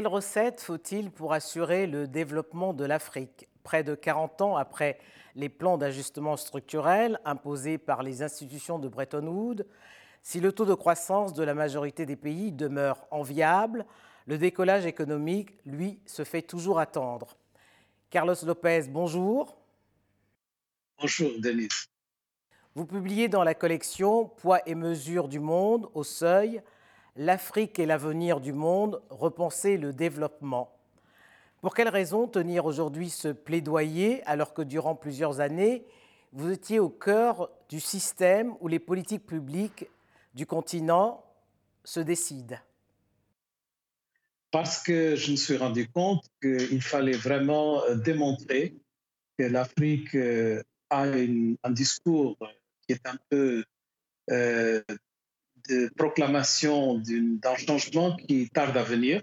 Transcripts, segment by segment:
Quelle recette faut-il pour assurer le développement de l'Afrique? Près de 40 ans après les plans d'ajustement structurel imposés par les institutions de Bretton Woods, si le taux de croissance de la majorité des pays demeure enviable, le décollage économique, lui, se fait toujours attendre. Carlos Lopez, bonjour. Bonjour, Denis. Vous publiez dans la collection Poids et mesures du monde au seuil L'Afrique et l'avenir du monde, repenser le développement. Pour quelle raison tenir aujourd'hui ce plaidoyer alors que durant plusieurs années, vous étiez au cœur du système où les politiques publiques du continent se décident? Parce que je me suis rendu compte qu'il fallait vraiment euh, démontrer que l'Afrique euh, a un discours qui est un peu euh, proclamation d'un changement qui tarde à venir.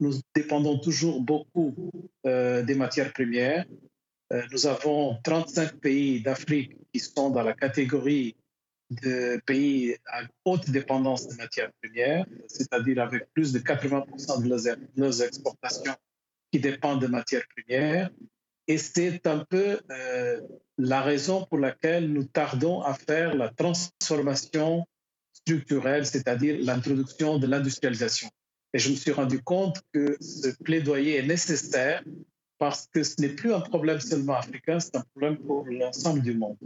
Nous dépendons toujours beaucoup euh, des matières premières. Euh, nous avons 35 pays d'Afrique qui sont dans la catégorie de pays à haute dépendance de matières premières, c'est-à-dire avec plus de 80% de nos, exportations qui dépendent de matières premières. Et c'est un peu euh, la raison pour laquelle nous tardons à faire la transformation structurelle, c'est-à-dire l'introduction de l'industrialisation. Et je me suis rendu compte que ce plaidoyer est nécessaire parce que ce n'est plus un problème seulement africain, c'est un problème pour l'ensemble du monde.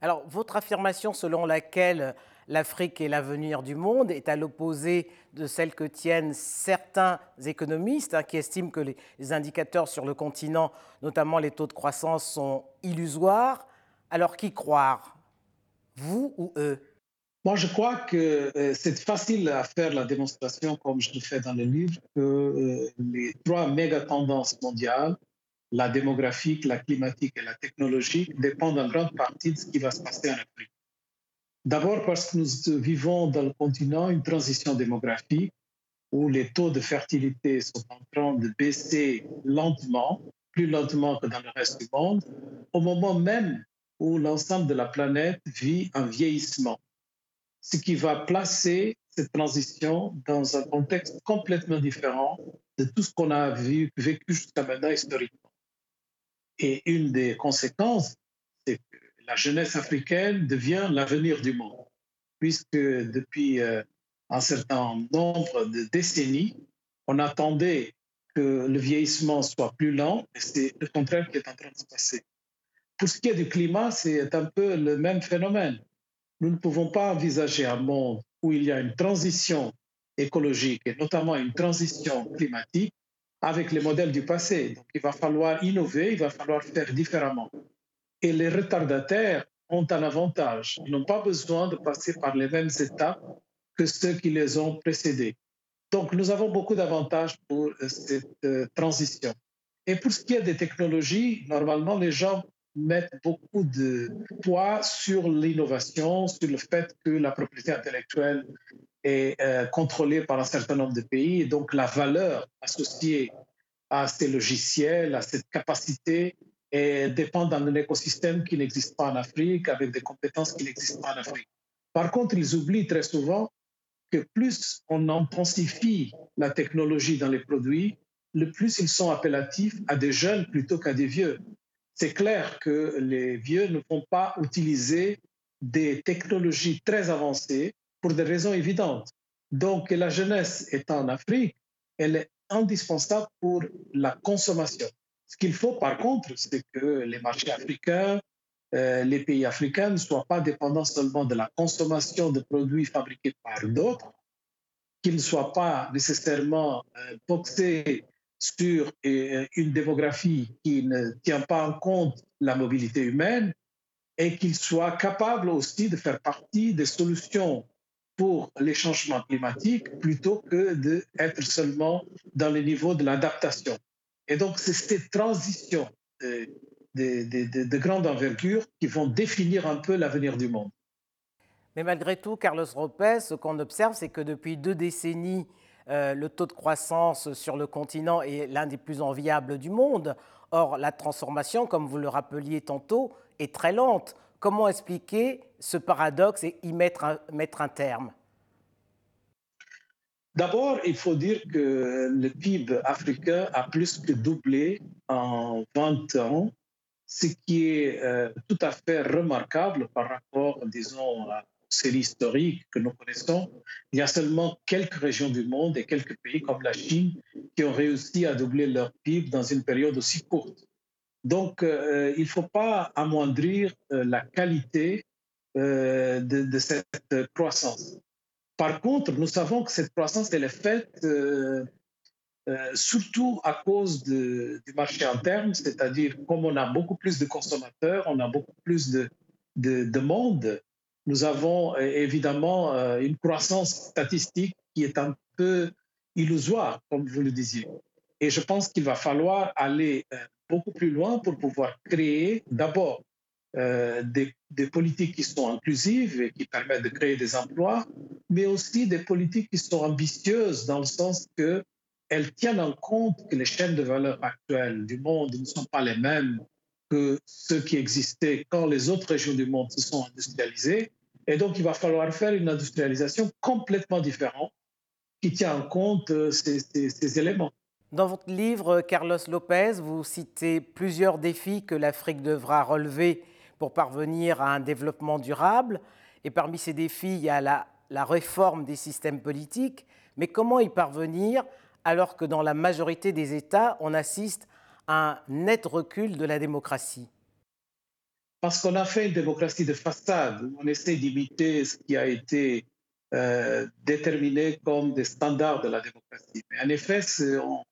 Alors, votre affirmation selon laquelle l'Afrique est l'avenir du monde est à l'opposé de celle que tiennent certains économistes hein, qui estiment que les indicateurs sur le continent, notamment les taux de croissance, sont illusoires. Alors, qui croire? Vous ou eux? Moi, je crois que euh, c'est facile à faire la démonstration, comme je le fais dans le livre, que euh, les trois méga tendances mondiales, la démographique, la climatique et la technologique, dépendent en grande partie de ce qui va se passer en Afrique. D'abord parce que nous vivons dans le continent une transition démographique où les taux de fertilité sont en train de baisser lentement, plus lentement que dans le reste du monde, au moment même où l'ensemble de la planète vit un vieillissement ce qui va placer cette transition dans un contexte complètement différent de tout ce qu'on a vu, vécu jusqu'à maintenant historiquement. Et une des conséquences, c'est que la jeunesse africaine devient l'avenir du monde, puisque depuis euh, un certain nombre de décennies, on attendait que le vieillissement soit plus lent, et c'est le contraire qui est en train de se passer. Pour ce qui est du climat, c'est un peu le même phénomène nous ne pouvons pas envisager un monde où il y a une transition écologique et notamment une transition climatique avec les modèles du passé. Donc il va falloir innover, il va falloir faire différemment. Et les retardataires ont un avantage. Ils n'ont pas besoin de passer par les mêmes étapes que ceux qui les ont précédés. Donc nous avons beaucoup d'avantages pour euh, cette euh, transition. Et pour ce qui est des technologies, normalement, les gens mettent beaucoup de poids sur l'innovation, sur le fait que la propriété intellectuelle est euh, contrôlée par un certain nombre de pays et donc la valeur associée à ces logiciels, à cette capacité, et dépend d'un écosystème qui n'existe pas en Afrique, avec des compétences qui n'existent pas en Afrique. Par contre, ils oublient très souvent que plus on intensifie la technologie dans les produits, le plus ils sont appellatifs à des jeunes plutôt qu'à des vieux c'est clair que les vieux ne vont pas utiliser des technologies très avancées pour des raisons évidentes. Donc, la jeunesse étant en Afrique, elle est indispensable pour la consommation. Ce qu'il faut, par contre, c'est que les marchés africains, euh, les pays africains ne soient pas dépendants seulement de la consommation de produits fabriqués par d'autres, qu'ils ne soient pas nécessairement euh, boxés sur euh, une démographie qui ne tient pas en compte la mobilité humaine et qu'il soit capable aussi de faire partie des solutions pour les changements climatiques plutôt que d'être seulement dans le niveau de l'adaptation. Et donc, c'est ces transitions de, de, de, grande envergure qui vont définir un peu l'avenir du monde. Mais malgré tout, Carlos Ropez, ce qu'on observe, c'est que depuis deux décennies, euh, le taux de croissance sur le continent est l'un des plus enviables du monde. Or, la transformation, comme vous le rappeliez tantôt, est très lente. Comment expliquer ce paradoxe et y mettre un, terme? D'abord, il faut dire que le PIB africain a plus que doublé en 20 ans, ce qui est euh, tout à fait remarquable par rapport, disons, aux séries historiques que nous connaissons. Il y a seulement quelques régions du monde et quelques pays comme la Chine qui ont réussi à doubler leur PIB dans une période aussi courte. Donc, euh, il ne faut pas amoindrir euh, la qualité de, cette croissance. Par contre, nous savons que cette croissance, elle est faite euh, euh, surtout à cause du marché interne, c'est-à-dire comme on a beaucoup plus de consommateurs, on a beaucoup plus de, de, de monde, nous avons euh, évidemment une croissance statistique qui est un peu illusoire, comme vous le disiez. Et je pense qu'il va falloir aller beaucoup plus loin pour pouvoir créer d'abord euh, des, politiques qui sont inclusives et qui permettent de créer des emplois, mais aussi des politiques qui sont ambitieuses dans le sens qu'elles tiennent en compte que les chaînes de valeur actuelles du monde ne sont pas les mêmes que ceux qui existaient quand les autres régions du monde se sont industrialisées. Et donc, il va falloir faire une industrialisation complètement différente qui tient en compte euh, ces, éléments. Dans votre livre, Carlos Lopez, vous citez plusieurs défis que l'Afrique devra relever pour parvenir à un développement durable. Et parmi ces défis, il y a la, la réforme des systèmes politiques. Mais comment y parvenir alors que dans la majorité des États, on assiste un net recul de la démocratie Parce qu'on a fait une démocratie de façade, on essaie d'imiter ce qui a été euh, déterminé comme des standards de la démocratie. Mais en effet, on,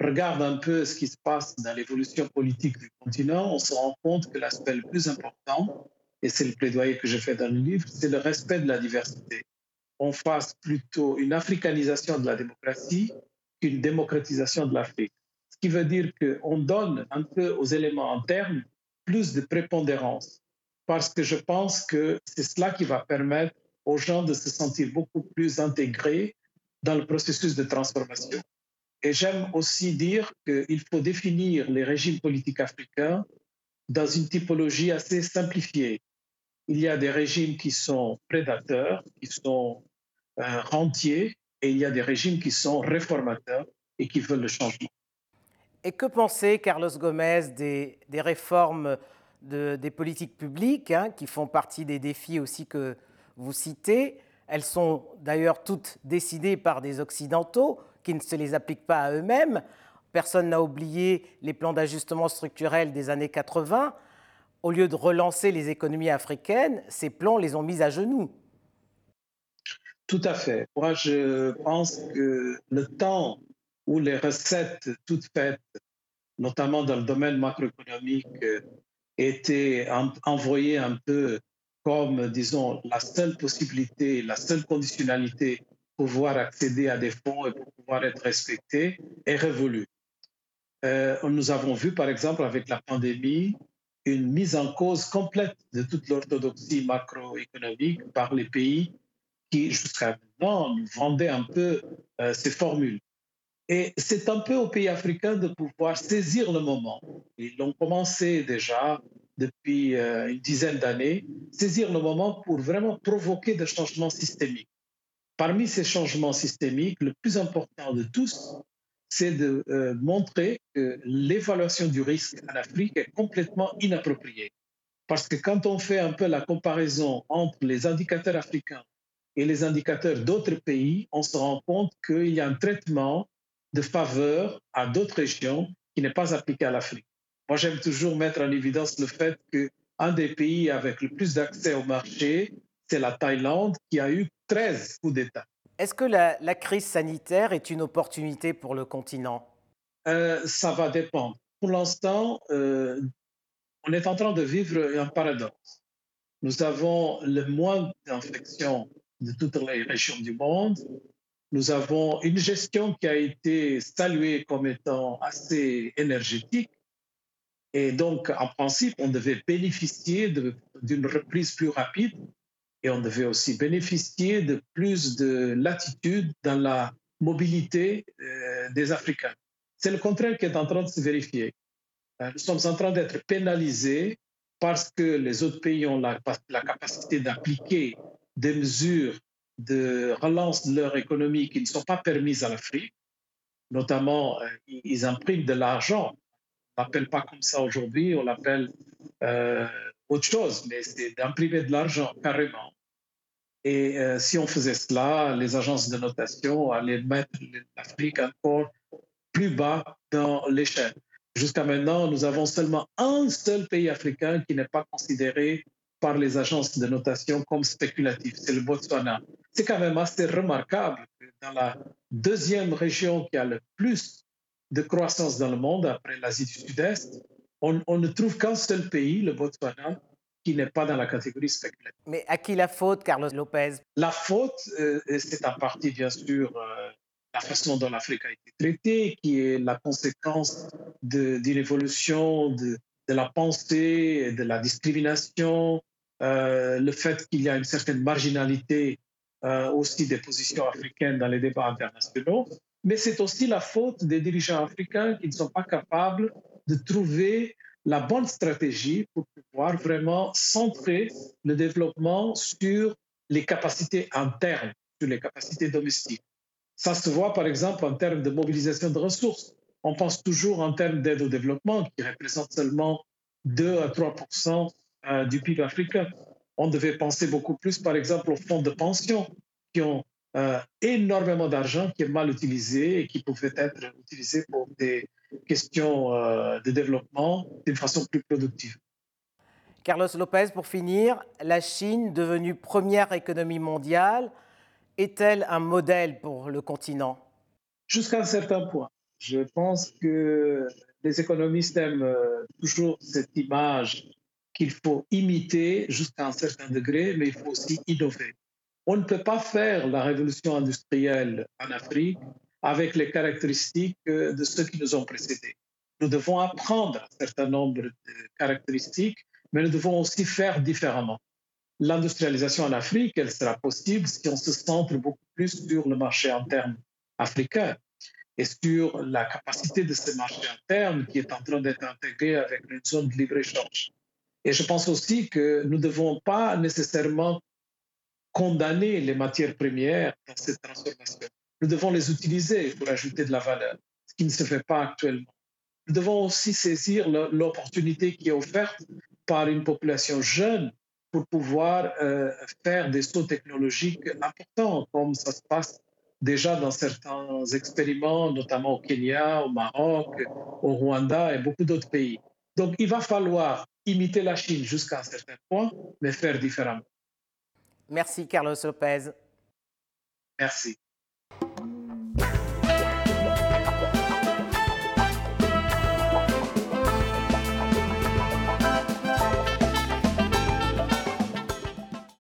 regarde un peu ce qui se passe dans l'évolution politique du continent, on se rend compte que l'aspect le plus important, et c'est le plaidoyer que je fais dans le livre, c'est le respect de la diversité. On fasse plutôt une africanisation de la démocratie qu'une démocratisation de l'Afrique. Ce qui veut dire qu'on donne un peu aux éléments internes plus de prépondérance, parce que je pense que c'est cela qui va permettre aux gens de se sentir beaucoup plus intégrés dans le processus de transformation. Et j'aime aussi dire qu'il faut définir les régimes politiques africains dans une typologie assez simplifiée. Il y a des régimes qui sont prédateurs, qui sont euh, rentiers, et il y a des régimes qui sont réformateurs et qui veulent le changement. Et que pensez, Carlos Gomez, des, réformes de, des politiques publiques, hein, qui font partie des défis aussi que vous citez? Elles sont d'ailleurs toutes décidées par des Occidentaux qui ne se les appliquent pas à eux-mêmes. Personne n'a oublié les plans d'ajustement structurel des années 80. Au lieu de relancer les économies africaines, ces plans les ont mis à genoux. Tout à fait. Moi, je pense que le temps où les recettes toutes faites, notamment dans le domaine macroéconomique, étaient envoyées un peu comme, disons, la seule possibilité, la seule conditionnalité pouvoir accéder à des fonds et pour pouvoir être respecté est révolu. Euh, nous avons vu, par exemple, avec la pandémie, une mise en cause complète de toute l'orthodoxie macroéconomique par les pays qui, jusqu'à maintenant, nous vendaient un peu euh, ces formules. Et c'est un peu aux pays africains de pouvoir saisir le moment. Ils l'ont commencé déjà depuis euh, une dizaine d'années, saisir le moment pour vraiment provoquer des changements systémiques. Parmi ces changements systémiques, le plus important de tous, c'est de euh, montrer que l'évaluation du risque en Afrique est complètement inappropriée. Parce que quand on fait un peu la comparaison entre les indicateurs africains et les indicateurs d'autres pays, on se rend compte qu'il y a un traitement de faveur à d'autres régions qui n'est pas appliqué à l'Afrique. Moi, j'aime toujours mettre en évidence le fait qu'un des pays avec le plus d'accès au marché, c'est la Thaïlande qui a eu 13 coups d'État. Est-ce que la, crise sanitaire est une opportunité pour le continent? Euh, Ça va dépendre. Pour l'instant, euh, on est en train de vivre un paradoxe. Nous avons le moins d'infections de toutes les régions du monde. Nous avons une gestion qui a été saluée comme étant assez énergétique. Et donc, en principe, on devait bénéficier d'une reprise plus rapide et on devait aussi bénéficier de plus de latitude dans la mobilité euh, des Africains. C'est le contraire qui est en train de se vérifier. Euh, nous sommes en train d'être pénalisés parce que les autres pays ont la, la capacité d'appliquer des mesures de relance de leur économie qui ne sont pas permises à l'Afrique. Notamment, euh, ils impriment de l'argent. On l'appelle pas comme ça aujourd'hui, on l'appelle euh, autre chose, mais c'est d'imprimer de l'argent carrément. Et euh, si on faisait cela, les agences de notation allaient mettre l'Afrique encore plus bas dans l'échelle. Jusqu'à maintenant, nous avons seulement un seul pays africain qui n'est pas considéré par les agences de notation comme spéculatif, c'est le Botswana. C'est quand même assez remarquable que dans la deuxième région qui a le plus de croissance dans le monde, après l'Asie du Sud-Est, on, on, ne trouve qu'un seul pays, le Botswana, qui n'est pas dans la catégorie spéculative. Mais à qui la faute, Carlos Lopez? La faute, euh, c'est en partie, bien sûr, euh, la façon dont l'Afrique a été traitée, qui est la conséquence d'une évolution de, de la pensée, de la discrimination, euh, le fait qu'il y a une certaine marginalité euh, aussi des positions africaines dans les débats internationaux, mais c'est aussi la faute des dirigeants africains qui ne sont pas capables de trouver la bonne stratégie pour pouvoir vraiment centrer le développement sur les capacités internes, sur les capacités domestiques. Ça se voit par exemple en termes de mobilisation de ressources on pense toujours en termes d'aide au développement, qui représente seulement 2 à 3 euh, du PIB africain. On devait penser beaucoup plus, par exemple, aux fonds de pension, qui ont euh, énormément d'argent qui est mal utilisé et qui pouvait être utilisé pour des questions euh, de développement d'une façon plus productive. Carlos Lopez, pour finir, la Chine, devenue première économie mondiale, est-elle un modèle pour le continent? Jusqu'à un certain point. Je pense que les économistes aiment euh, toujours cette image qu'il faut imiter jusqu'à un certain degré, mais il faut aussi innover. On ne peut pas faire la révolution industrielle en Afrique avec les caractéristiques de ceux qui nous ont précédés. Nous devons apprendre un certain nombre de caractéristiques, mais nous devons aussi faire différemment. L'industrialisation en Afrique, elle sera possible si on se centre beaucoup plus sur le marché interne africain et sur la capacité de ce marché interne qui est en train d'être intégré avec une zone de libre-échange. Et je pense aussi que nous ne devons pas nécessairement condamner les matières premières dans cette transformation. Nous devons les utiliser pour ajouter de la valeur, ce qui ne se fait pas actuellement. Nous devons aussi saisir l'opportunité qui est offerte par une population jeune pour pouvoir euh, faire des sauts technologiques importants, comme ça se passe déjà dans certains expériments, notamment au Kenya, au Maroc, au Rwanda et beaucoup d'autres pays. Donc il va falloir imiter la Chine jusqu'à un certain point, mais faire différemment. Merci Carlos Lopez. Merci.